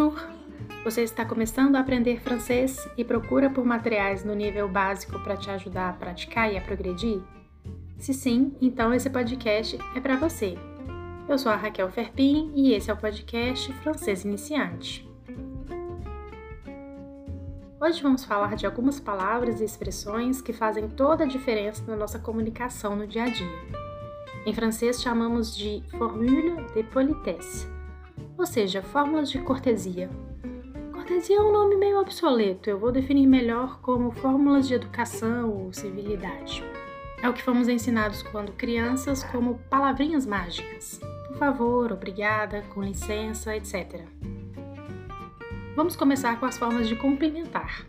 Bonjour! Você está começando a aprender francês e procura por materiais no nível básico para te ajudar a praticar e a progredir? Se sim, então esse podcast é para você. Eu sou a Raquel Ferpin e esse é o podcast Francês Iniciante. Hoje vamos falar de algumas palavras e expressões que fazem toda a diferença na nossa comunicação no dia a dia. Em francês chamamos de formule de politesse ou seja, fórmulas de cortesia. Cortesia é um nome meio obsoleto, eu vou definir melhor como fórmulas de educação ou civilidade. É o que fomos ensinados quando crianças como palavrinhas mágicas. Por favor, obrigada, com licença, etc. Vamos começar com as formas de cumprimentar.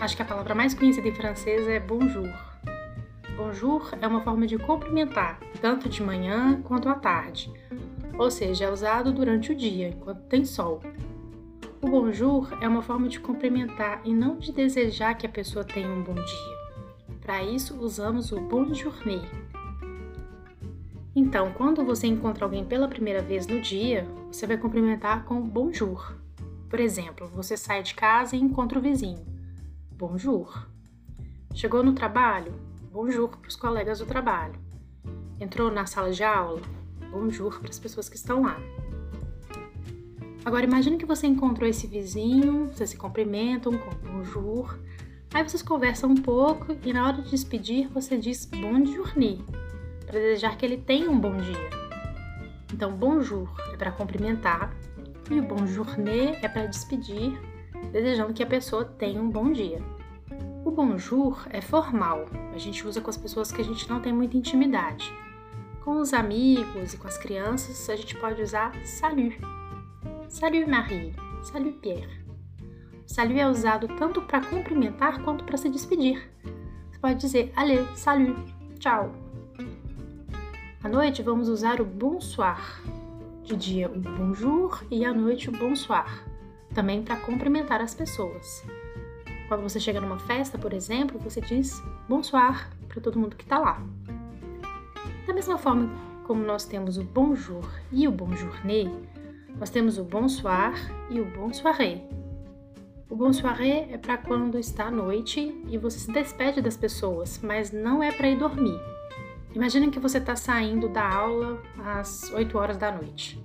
Acho que a palavra mais conhecida em francês é bonjour. Bonjour é uma forma de cumprimentar, tanto de manhã quanto à tarde, ou seja, é usado durante o dia, enquanto tem sol. O bonjour é uma forma de cumprimentar e não de desejar que a pessoa tenha um bom dia. Para isso, usamos o bonjournée. Então, quando você encontra alguém pela primeira vez no dia, você vai cumprimentar com bonjour. Por exemplo, você sai de casa e encontra o vizinho. Bonjour. Chegou no trabalho? Bonjour para os colegas do trabalho. Entrou na sala de aula? Bonjour para as pessoas que estão lá. Agora imagine que você encontrou esse vizinho, vocês se cumprimentam com bonjour, aí vocês conversam um pouco e na hora de despedir você diz bonjournée, para desejar que ele tenha um bom dia. Então bonjour é para cumprimentar e o bonjournée é para despedir, desejando que a pessoa tenha um bom dia. O bonjour é formal, a gente usa com as pessoas que a gente não tem muita intimidade. Com os amigos e com as crianças, a gente pode usar salut. Salut Marie, salut Pierre. O salut é usado tanto para cumprimentar quanto para se despedir. Você pode dizer allez, salut, tchau. À noite vamos usar o bonsoir. De dia o bonjour e à noite o bonsoir, também para cumprimentar as pessoas. Quando você chega numa festa, por exemplo, você diz bonsoir para todo mundo que está lá. Da mesma forma como nós temos o bonjour e o bonjournée, nós temos o bonsoir e o bonsoiré. O bonsoiré é para quando está à noite e você se despede das pessoas, mas não é para ir dormir. Imagine que você está saindo da aula às 8 horas da noite.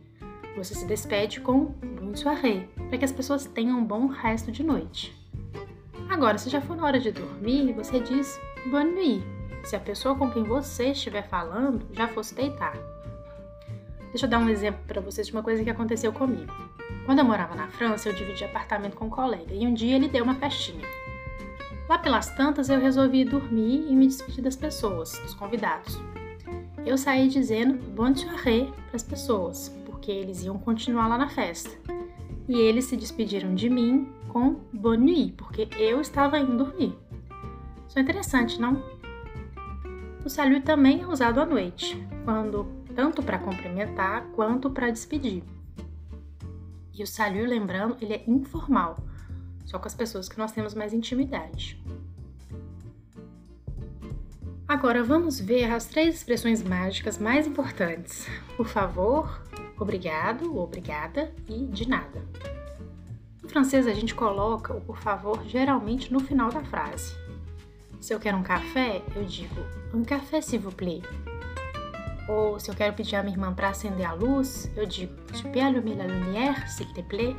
Você se despede com bonsoiré, para que as pessoas tenham um bom resto de noite. Agora, se já for na hora de dormir, você diz bonne nuit, se a pessoa com quem você estiver falando já fosse deitar. Deixa eu dar um exemplo para vocês de uma coisa que aconteceu comigo. Quando eu morava na França, eu dividi apartamento com um colega e um dia ele deu uma festinha. Lá pelas tantas, eu resolvi dormir e me despedir das pessoas, dos convidados. Eu saí dizendo bonne soirée para as pessoas, porque eles iam continuar lá na festa. E eles se despediram de mim com bonne nuit, porque eu estava indo dormir. Isso é interessante, não? O salut também é usado à noite, quando tanto para cumprimentar quanto para despedir. E o salut, lembrando, ele é informal, só com as pessoas que nós temos mais intimidade. Agora vamos ver as três expressões mágicas mais importantes: por favor, obrigado, obrigada e de nada. No francês a gente coloca o por favor geralmente no final da frase. Se eu quero um café, eu digo um café s'il vous plaît. Ou se eu quero pedir a minha irmã para acender a luz, eu digo tu peux allumer la lumière s'il te plaît.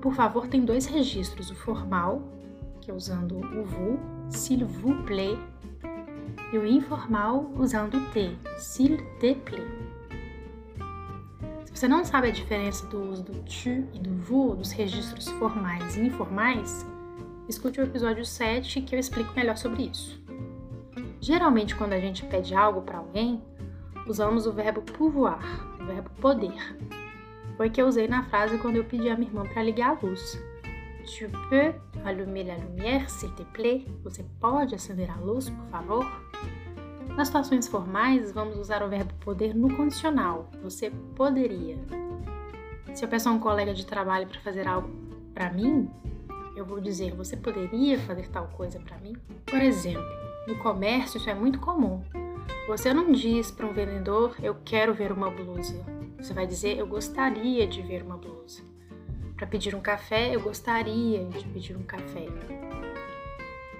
Por favor, tem dois registros, o formal, que é usando o vous, s'il vous plaît, e o informal usando o te, s'il te plaît. Se você não sabe a diferença do uso do tu e do vous dos registros formais e informais, escute o episódio 7 que eu explico melhor sobre isso. Geralmente, quando a gente pede algo para alguém, usamos o verbo pouvoir, o verbo poder. Foi que eu usei na frase quando eu pedi a minha irmã para ligar a luz. Tu peux allumer la lumière, s'il te plaît? Você pode acender a luz, por favor? Nas situações formais, vamos usar o verbo poder no condicional. Você poderia. Se eu peço a um colega de trabalho para fazer algo para mim, eu vou dizer: Você poderia fazer tal coisa para mim? Por exemplo, no comércio isso é muito comum. Você não diz para um vendedor: Eu quero ver uma blusa. Você vai dizer: Eu gostaria de ver uma blusa. Para pedir um café, eu gostaria de pedir um café.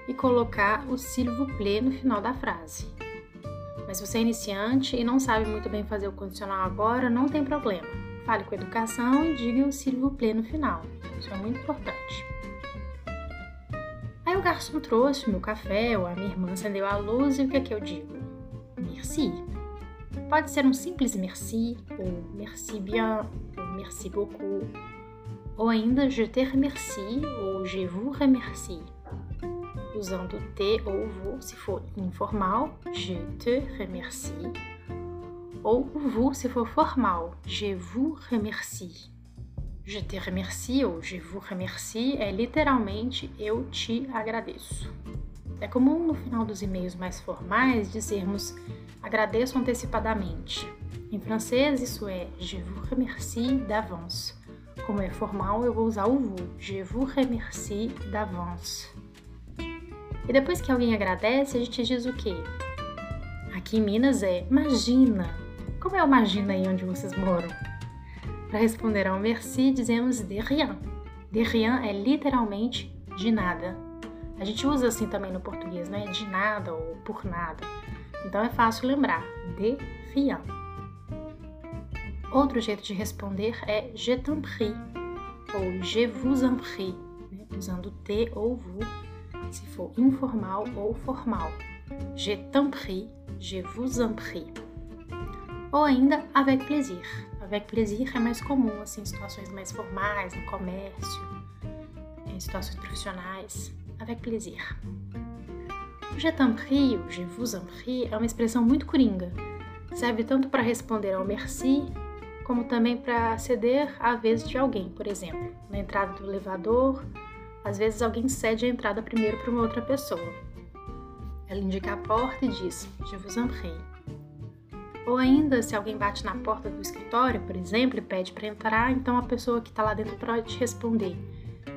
E colocar o s'il plaît no final da frase. Mas você é iniciante e não sabe muito bem fazer o condicional agora, não tem problema. Fale com educação e diga o s'il plaît no final. Isso é muito importante. Garçom trouxe o meu café, ou a minha irmã acendeu a luz e o que é que eu digo? Merci. Pode ser um simples merci, ou merci bien, ou merci beaucoup, ou ainda je te remercie, ou je vous remercie. Usando te ou vous se for informal, je te remercie, ou vous se for formal, je vous remercie. Je te remercie ou je vous remercie é literalmente eu te agradeço. É comum no final dos e-mails mais formais dizermos agradeço antecipadamente. Em francês isso é je vous remercie d'avance. Como é formal, eu vou usar o vous. Je vous remercie d'avance. E depois que alguém agradece, a gente diz o quê? Aqui em Minas é imagina. Como é o imagina aí onde vocês moram? Para responder ao merci, dizemos de rien. De rien é literalmente de nada. A gente usa assim também no português, né? De nada ou por nada. Então é fácil lembrar. De rien. Outro jeito de responder é je t'en prie ou je vous en prie, né? usando te ou vous, se for informal ou formal. Je t'en prie, je vous en prie. Ou ainda avec plaisir avec é mais comum assim, situações mais formais, no comércio, em situações profissionais. Avec plaisir. Je t'en prie, je vous en prie, é uma expressão muito coringa. Serve tanto para responder ao merci, como também para ceder à vez de alguém, por exemplo. Na entrada do elevador, às vezes alguém cede a entrada primeiro para uma outra pessoa. Ela indica a porta e diz: Je vous en prie. Ou ainda, se alguém bate na porta do escritório, por exemplo, e pede para entrar, então a pessoa que está lá dentro pode responder: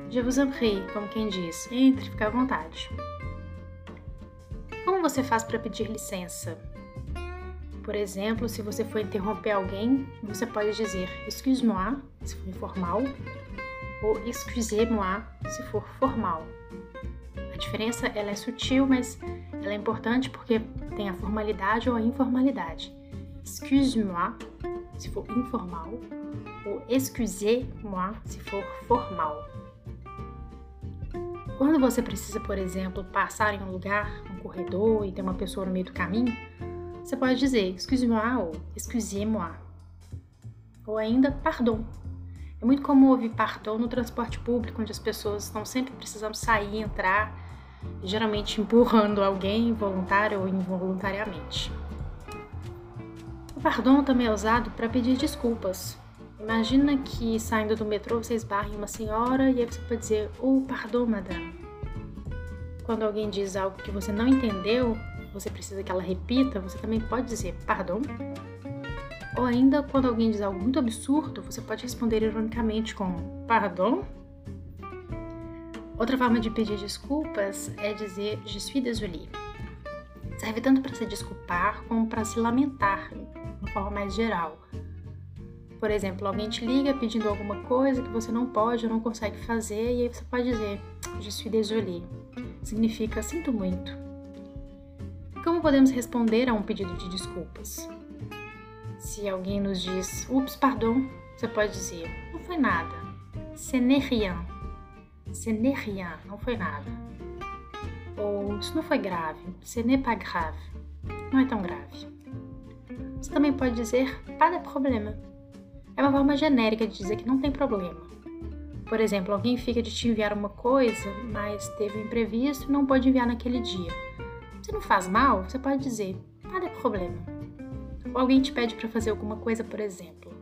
Je vous en prie, como quem diz, entre, fique à vontade. Como você faz para pedir licença? Por exemplo, se você for interromper alguém, você pode dizer excuse-moi, se for informal, ou excusez-moi, se for formal. A diferença ela é sutil, mas ela é importante porque tem a formalidade ou a informalidade excuse-moi, se for informal, ou excusez-moi, se for formal. Quando você precisa, por exemplo, passar em um lugar, um corredor e tem uma pessoa no meio do caminho, você pode dizer excuse-moi ou excusez-moi. Ou ainda pardon. É muito comum ouvir pardon no transporte público, onde as pessoas estão sempre precisando sair entrar, geralmente empurrando alguém voluntário ou involuntariamente. Pardon também é usado para pedir desculpas. Imagina que saindo do metrô você esbarra em uma senhora e aí você pode dizer Oh, pardon, madame. Quando alguém diz algo que você não entendeu, você precisa que ela repita, você também pode dizer pardon. Ou ainda, quando alguém diz algo muito absurdo, você pode responder ironicamente com pardon. Outra forma de pedir desculpas é dizer je suis désolé. Serve tanto para se desculpar como para se lamentar forma mais geral. Por exemplo, alguém te liga pedindo alguma coisa que você não pode ou não consegue fazer, e aí você pode dizer Je suis désolé. Significa sinto muito. Como podemos responder a um pedido de desculpas? Se alguém nos diz Ups, pardon, você pode dizer Não foi nada. Ce n'est rien. Ce n'est rien. Não foi nada. Ou Isso não foi grave. Ce n'est pas grave. Não é tão grave. Você também pode dizer pas de problema. É uma forma genérica de dizer que não tem problema. Por exemplo, alguém fica de te enviar uma coisa, mas teve um imprevisto e não pode enviar naquele dia. Se não faz mal, você pode dizer pas de problema. Ou alguém te pede para fazer alguma coisa, por exemplo.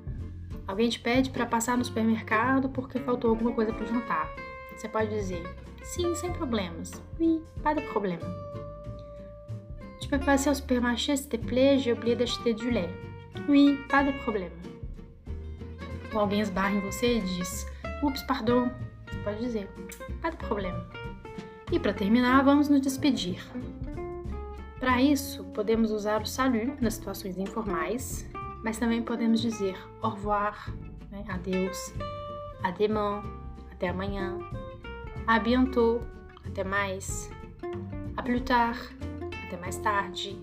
Alguém te pede para passar no supermercado porque faltou alguma coisa para jantar. Você pode dizer sim, sem problemas. Oui, pas de problema. Peux passer au supermarché s'il te plaît, j'ai oublié d'acheter du lait. Oui, pas de problème. Ou alguém esbarra em você e diz: Ups, pardon. Você pode dizer: Pas de problema. E para terminar, vamos nos despedir. Para isso, podemos usar o salut nas situações informais, mas também podemos dizer au revoir, né, adeus, à demain, até amanhã, à bientôt, até mais, à plus tard, até mais tarde,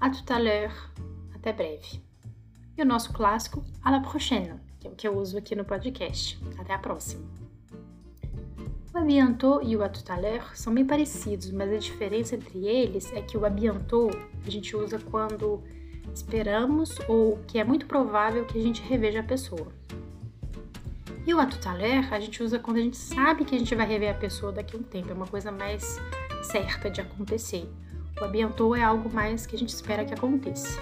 à tout à l'heure, até breve. E o nosso clássico, à la prochaine, que é o que eu uso aqui no podcast. Até a próxima. O abiantou e o à tout à l'heure são bem parecidos, mas a diferença entre eles é que o abiantou a gente usa quando esperamos ou que é muito provável que a gente reveja a pessoa. E o à tout à l'heure a gente usa quando a gente sabe que a gente vai rever a pessoa daqui a um tempo, é uma coisa mais certa de acontecer. O abiantou é algo mais que a gente espera que aconteça.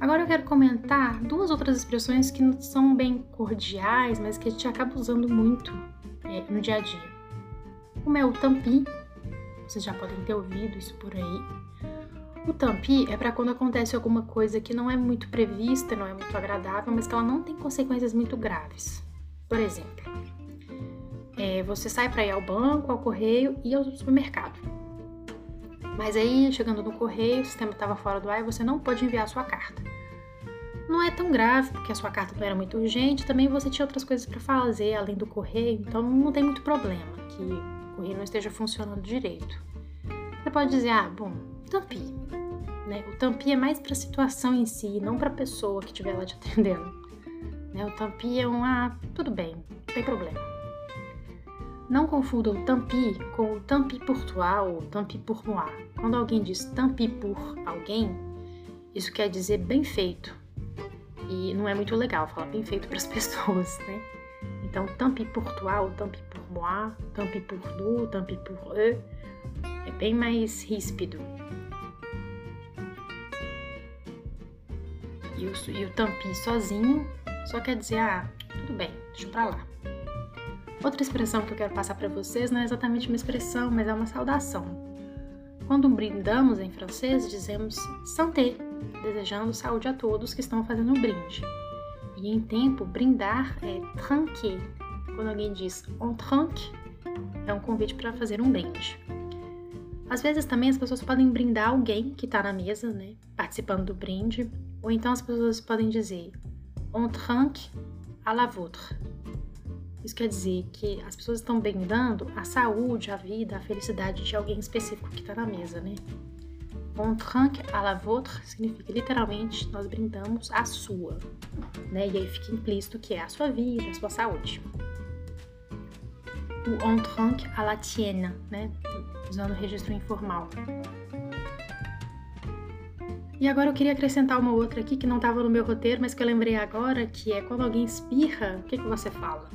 Agora eu quero comentar duas outras expressões que não são bem cordiais, mas que a gente acaba usando muito é, no dia a dia. Uma é o tampi, vocês já podem ter ouvido isso por aí. O tampi é para quando acontece alguma coisa que não é muito prevista, não é muito agradável, mas que ela não tem consequências muito graves. Por exemplo, é, você sai para ir ao banco, ao correio e ao supermercado. Mas aí, chegando no correio, o sistema estava fora do ar e você não pode enviar a sua carta não é tão grave, porque a sua carta não era muito urgente, também você tinha outras coisas para fazer além do correio, então não tem muito problema que o correio não esteja funcionando direito. Você pode dizer, ah, bom, tampi. Né? O tampi é mais para a situação em si, não para a pessoa que estiver lá te atendendo. Né? O tampi é um, ah, tudo bem, não tem problema. Não confunda o tampi com o tampi pour toi ou tampi pour moi. Quando alguém diz tampi por alguém, isso quer dizer bem feito, e não é muito legal falar bem feito para as pessoas, né? Então, pour toi ou tant pis pour moi, tant pis pour nous, tant pis pour eux, é bem mais ríspido. E o, e o sozinho só quer dizer, ah, tudo bem, deixa pra lá. Outra expressão que eu quero passar para vocês não é exatamente uma expressão, mas é uma saudação. Quando brindamos em francês, dizemos santé, desejando saúde a todos que estão fazendo um brinde. E em tempo, brindar é tranquer. Quando alguém diz on tranque, é um convite para fazer um brinde. Às vezes também as pessoas podem brindar alguém que está na mesa, né, participando do brinde, ou então as pessoas podem dizer on tranque à la vôtre. Isso quer dizer que as pessoas estão brindando a saúde, a vida, a felicidade de alguém específico que está na mesa, né? On trinque à la vôtre significa literalmente nós brindamos a sua, né? E aí fica implícito que é a sua vida, a sua saúde. O on trinque à la tienne, né? Usando o registro informal. E agora eu queria acrescentar uma outra aqui que não estava no meu roteiro, mas que eu lembrei agora, que é quando alguém espirra, o que, que você fala?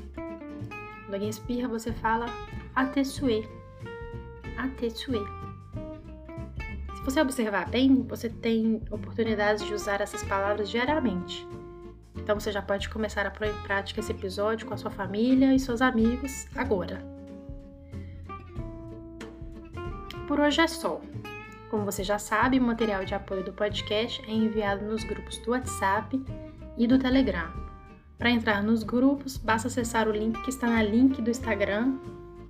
Quando alguém espirra, você fala atessuer. Atessuer. Se você observar bem, você tem oportunidades de usar essas palavras diariamente. Então você já pode começar a pôr em prática esse episódio com a sua família e seus amigos agora. Por hoje é só. Como você já sabe, o material de apoio do podcast é enviado nos grupos do WhatsApp e do Telegram. Para entrar nos grupos, basta acessar o link que está na link do Instagram,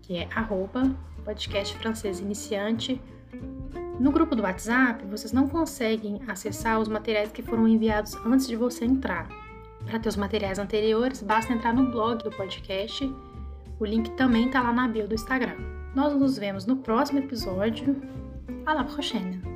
que é arroba podcast francês iniciante no grupo do WhatsApp, vocês não conseguem acessar os materiais que foram enviados antes de você entrar. Para ter os materiais anteriores, basta entrar no blog do podcast. O link também está lá na bio do Instagram. Nós nos vemos no próximo episódio. À la prochaine!